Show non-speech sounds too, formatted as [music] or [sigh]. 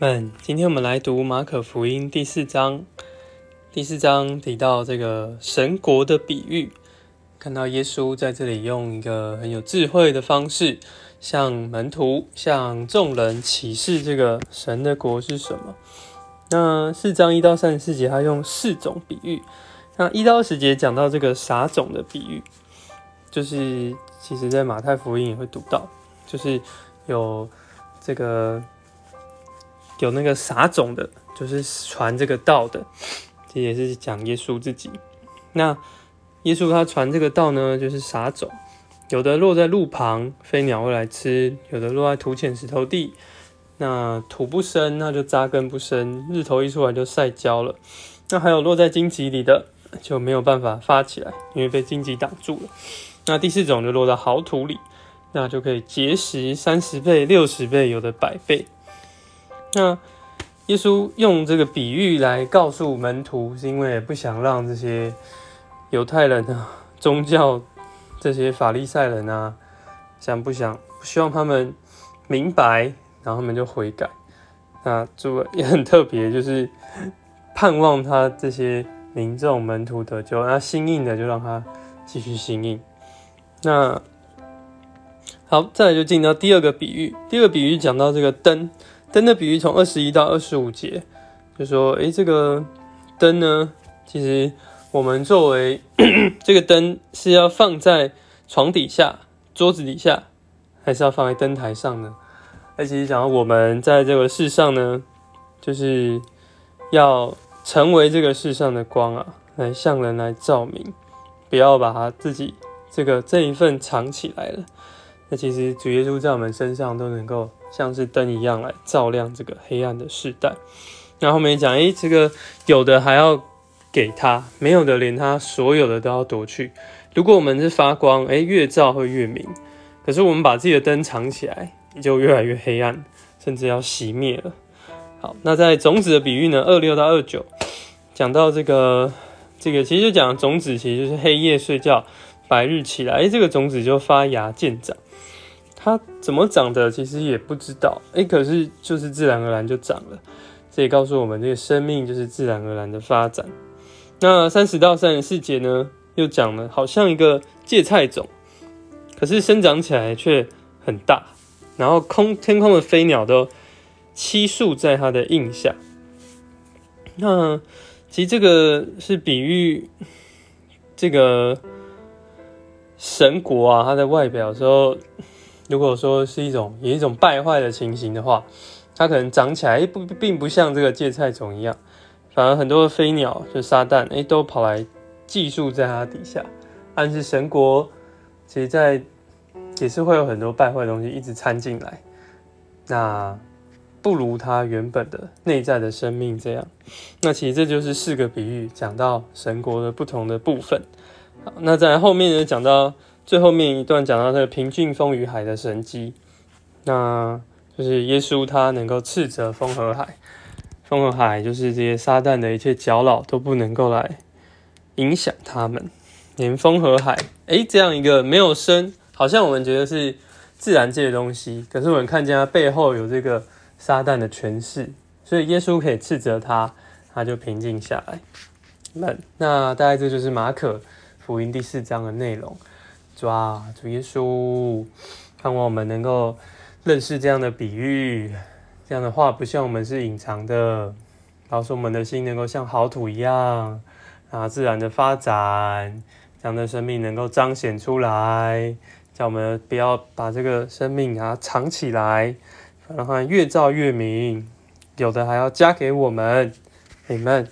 们，今天我们来读马可福音第四章。第四章提到这个神国的比喻，看到耶稣在这里用一个很有智慧的方式，向门徒、向众人启示这个神的国是什么。那四章一到三十四节，他用四种比喻。那一到十节讲到这个撒种的比喻，就是其实在马太福音也会读到，就是有这个。有那个撒种的，就是传这个道的，这也是讲耶稣自己。那耶稣他传这个道呢，就是撒种，有的落在路旁，飞鸟会来吃；有的落在土浅石头地，那土不深，那就扎根不深，日头一出来就晒焦了。那还有落在荆棘里的，就没有办法发起来，因为被荆棘挡住了。那第四种就落在好土里，那就可以结实三十倍、六十倍，有的百倍。那耶稣用这个比喻来告诉门徒，是因为不想让这些犹太人啊、宗教这些法利赛人啊，想不想希望他们明白，然后他们就悔改。那主也很特别，就是盼望他这些民众门徒得救，那心硬的就让他继续心硬。那好，再来就进到第二个比喻，第二个比喻讲到这个灯。灯的比喻从二十一到二十五节，就说：诶，这个灯呢，其实我们作为 [coughs] 这个灯是要放在床底下、桌子底下，还是要放在灯台上呢？那其实讲到我们在这个世上呢，就是要成为这个世上的光啊，来向人来照明，不要把它自己这个这一份藏起来了。那其实主耶稣在我们身上都能够。像是灯一样来照亮这个黑暗的时代。那后面讲，诶，这个有的还要给他，没有的连他所有的都要夺去。如果我们是发光，诶，越照会越明。可是我们把自己的灯藏起来，你就越来越黑暗，甚至要熄灭了。好，那在种子的比喻呢，二六到二九，讲到这个这个，其实就讲种子其实就是黑夜睡觉，白日起来，诶，这个种子就发芽见长。它怎么长的，其实也不知道。哎，可是就是自然而然就长了。这也告诉我们，这个生命就是自然而然的发展。那三十到三十四节呢，又讲了，好像一个芥菜种，可是生长起来却很大，然后空天空的飞鸟都栖宿在它的印下。那其实这个是比喻这个神国啊，它的外表时候。如果说是一种有一种败坏的情形的话，它可能长起来不并不像这个芥菜种一样，反而很多的飞鸟就撒旦哎都跑来寄宿在它底下，暗示神国其实在也是会有很多败坏的东西一直掺进来，那不如它原本的内在的生命这样。那其实这就是四个比喻讲到神国的不同的部分。好，那在后面呢讲到。最后面一段讲到那个平静风与海的神迹，那就是耶稣他能够斥责风和海，风和海就是这些撒旦的一切搅扰都不能够来影响他们，连风和海，诶，这样一个没有生，好像我们觉得是自然界的东西，可是我们看见它背后有这个撒旦的权势，所以耶稣可以斥责他，他就平静下来。那那大概这就是马可福音第四章的内容。主啊，主耶稣，盼望我们能够认识这样的比喻，这样的话不像我们是隐藏的，告诉我们的心能够像好土一样啊，自然的发展，这样的生命能够彰显出来，叫我们不要把这个生命啊藏起来，然后越照越明，有的还要加给我们，你们。